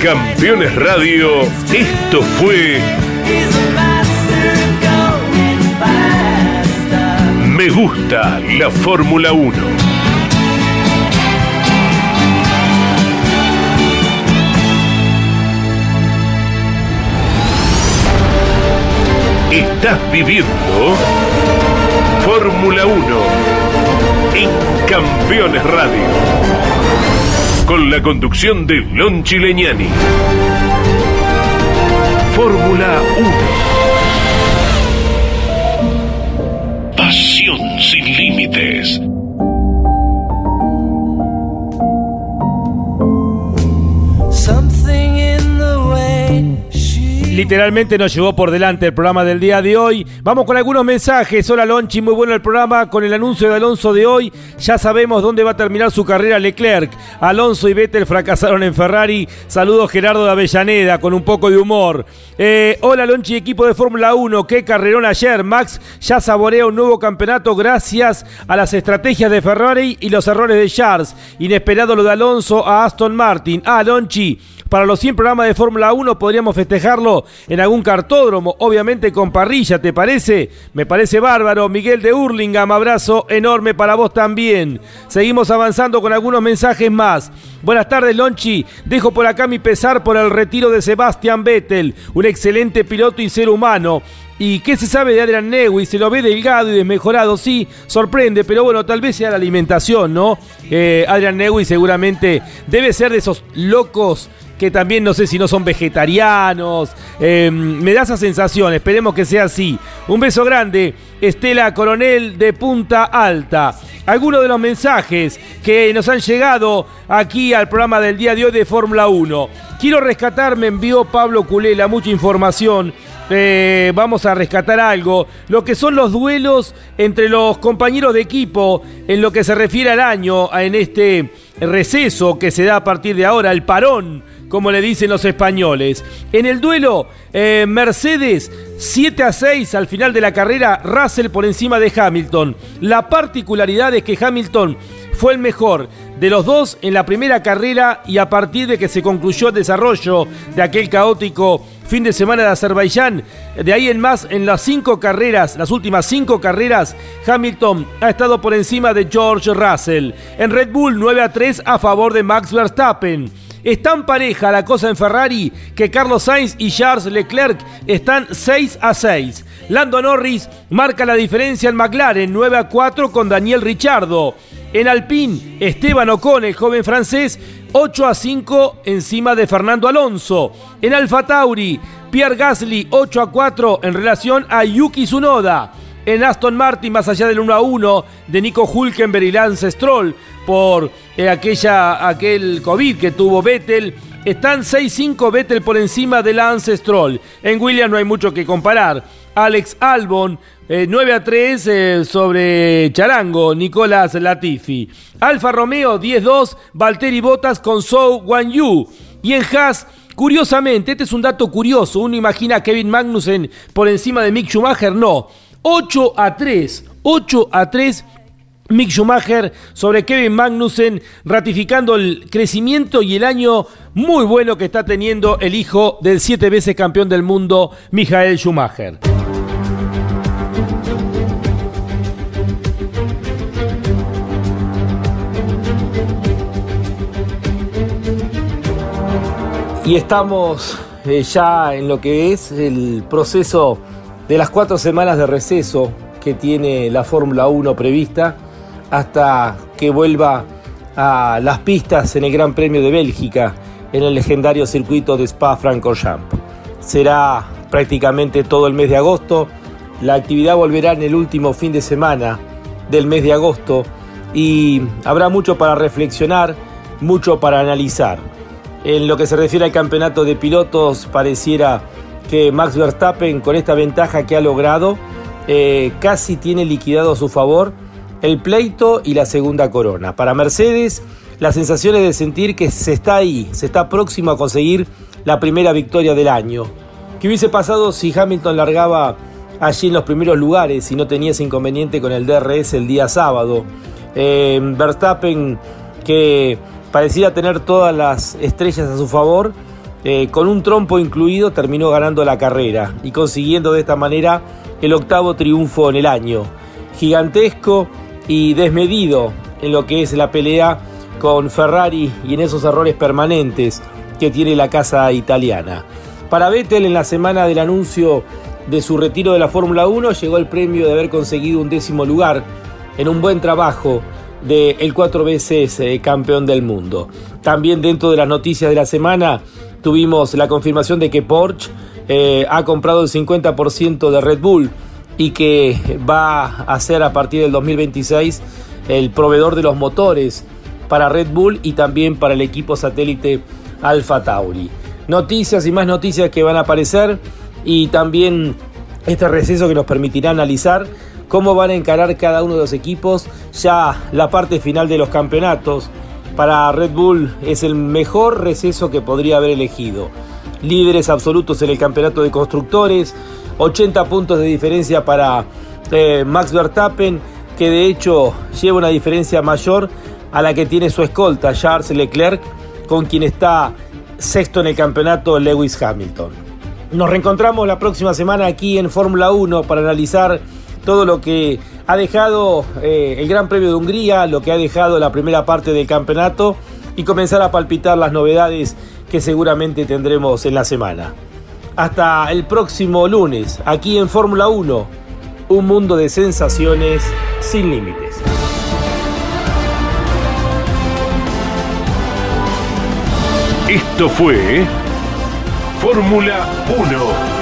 Campeones Radio, esto fue Me gusta la Fórmula 1. Estás viviendo Fórmula 1 en Campeones Radio con la conducción de Lon Chileñani. Fórmula 1. Pasión sin límites. Literalmente nos llevó por delante el programa del día de hoy. Vamos con algunos mensajes. Hola Lonchi, muy bueno el programa. Con el anuncio de Alonso de hoy, ya sabemos dónde va a terminar su carrera Leclerc. Alonso y Vettel fracasaron en Ferrari. Saludos Gerardo de Avellaneda, con un poco de humor. Eh, hola Lonchi, equipo de Fórmula 1. Qué carrerón ayer. Max ya saborea un nuevo campeonato gracias a las estrategias de Ferrari y los errores de Charles. Inesperado lo de Alonso a Aston Martin. Ah, Lonchi para los 100 programas de Fórmula 1 podríamos festejarlo en algún cartódromo, obviamente con parrilla, ¿te parece? Me parece bárbaro. Miguel de Hurlingham, abrazo enorme para vos también. Seguimos avanzando con algunos mensajes más. Buenas tardes, Lonchi. Dejo por acá mi pesar por el retiro de Sebastian Vettel, un excelente piloto y ser humano. ¿Y qué se sabe de Adrian Newey? Se lo ve delgado y desmejorado, sí, sorprende, pero bueno, tal vez sea la alimentación, ¿no? Eh, Adrian Newey seguramente debe ser de esos locos que también no sé si no son vegetarianos. Em, me da esa sensación, esperemos que sea así. Un beso grande, Estela Coronel de Punta Alta. Algunos de los mensajes que nos han llegado aquí al programa del día de hoy de Fórmula 1. Quiero rescatar, me envió Pablo Culela mucha información. Eh, vamos a rescatar algo, lo que son los duelos entre los compañeros de equipo en lo que se refiere al año, en este receso que se da a partir de ahora, el parón como le dicen los españoles. En el duelo, eh, Mercedes 7 a 6 al final de la carrera, Russell por encima de Hamilton. La particularidad es que Hamilton fue el mejor de los dos en la primera carrera y a partir de que se concluyó el desarrollo de aquel caótico fin de semana de Azerbaiyán, de ahí en más, en las cinco carreras, las últimas cinco carreras, Hamilton ha estado por encima de George Russell. En Red Bull 9 a 3 a favor de Max Verstappen. Es tan pareja la cosa en Ferrari que Carlos Sainz y Charles Leclerc están 6 a 6. Lando Norris marca la diferencia en McLaren 9 a 4 con Daniel Richardo. En Alpine, Esteban Ocon, el joven francés, 8 a 5 encima de Fernando Alonso. En Alfa Tauri, Pierre Gasly 8 a 4 en relación a Yuki Tsunoda. En Aston Martin, más allá del 1 a 1 de Nico Hulkenberg y Lance Stroll, por eh, aquella, aquel COVID que tuvo Vettel. Están 6-5 Vettel por encima de Lance Stroll. En Williams no hay mucho que comparar. Alex Albon, 9 eh, a 3 eh, sobre Charango, Nicolás Latifi. Alfa Romeo, 10-2, Valtteri Bottas con Zhou Guan Yu. Y en Haas, curiosamente, este es un dato curioso. Uno imagina a Kevin Magnussen por encima de Mick Schumacher. No, 8 a 3. 8 a 3 Mick Schumacher sobre Kevin Magnussen, ratificando el crecimiento y el año muy bueno que está teniendo el hijo del siete veces campeón del mundo, Michael Schumacher. Y estamos eh, ya en lo que es el proceso de las cuatro semanas de receso que tiene la Fórmula 1 prevista hasta que vuelva a las pistas en el Gran Premio de Bélgica, en el legendario circuito de Spa-Francorchamps. Será prácticamente todo el mes de agosto. La actividad volverá en el último fin de semana del mes de agosto y habrá mucho para reflexionar, mucho para analizar. En lo que se refiere al campeonato de pilotos, pareciera que Max Verstappen, con esta ventaja que ha logrado, eh, casi tiene liquidado a su favor el pleito y la segunda corona. Para Mercedes, la sensación es de sentir que se está ahí, se está próximo a conseguir la primera victoria del año. ¿Qué hubiese pasado si Hamilton largaba allí en los primeros lugares y no tenía ese inconveniente con el DRS el día sábado? Eh, Verstappen, que parecía tener todas las estrellas a su favor, eh, con un trompo incluido, terminó ganando la carrera y consiguiendo de esta manera el octavo triunfo en el año. Gigantesco y desmedido en lo que es la pelea con Ferrari y en esos errores permanentes que tiene la casa italiana. Para Vettel en la semana del anuncio de su retiro de la Fórmula 1 llegó el premio de haber conseguido un décimo lugar en un buen trabajo del el cuatro veces eh, campeón del mundo. También dentro de las noticias de la semana tuvimos la confirmación de que Porsche eh, ha comprado el 50% de Red Bull y que va a ser a partir del 2026 el proveedor de los motores para Red Bull y también para el equipo satélite Alfa Tauri. noticias y más noticias que van a aparecer y también este receso que nos permitirá analizar cómo van a encarar cada uno de los equipos ya la parte final de los campeonatos. Para Red Bull es el mejor receso que podría haber elegido. Líderes absolutos en el campeonato de constructores, 80 puntos de diferencia para eh, Max Verstappen, que de hecho lleva una diferencia mayor a la que tiene su escolta, Charles Leclerc, con quien está sexto en el campeonato Lewis Hamilton. Nos reencontramos la próxima semana aquí en Fórmula 1 para analizar todo lo que ha dejado eh, el Gran Premio de Hungría, lo que ha dejado la primera parte del campeonato y comenzar a palpitar las novedades que seguramente tendremos en la semana. Hasta el próximo lunes, aquí en Fórmula 1, un mundo de sensaciones sin límites. Esto fue Fórmula 1,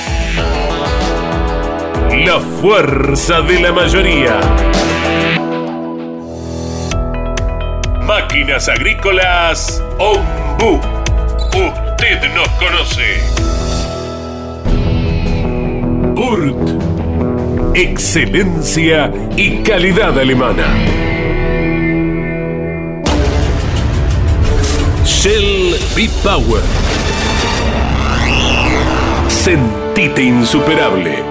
La fuerza de la mayoría. Máquinas agrícolas Ombu. Usted nos conoce. URT. Excelencia y calidad alemana. Shell B-Power. Sentite insuperable.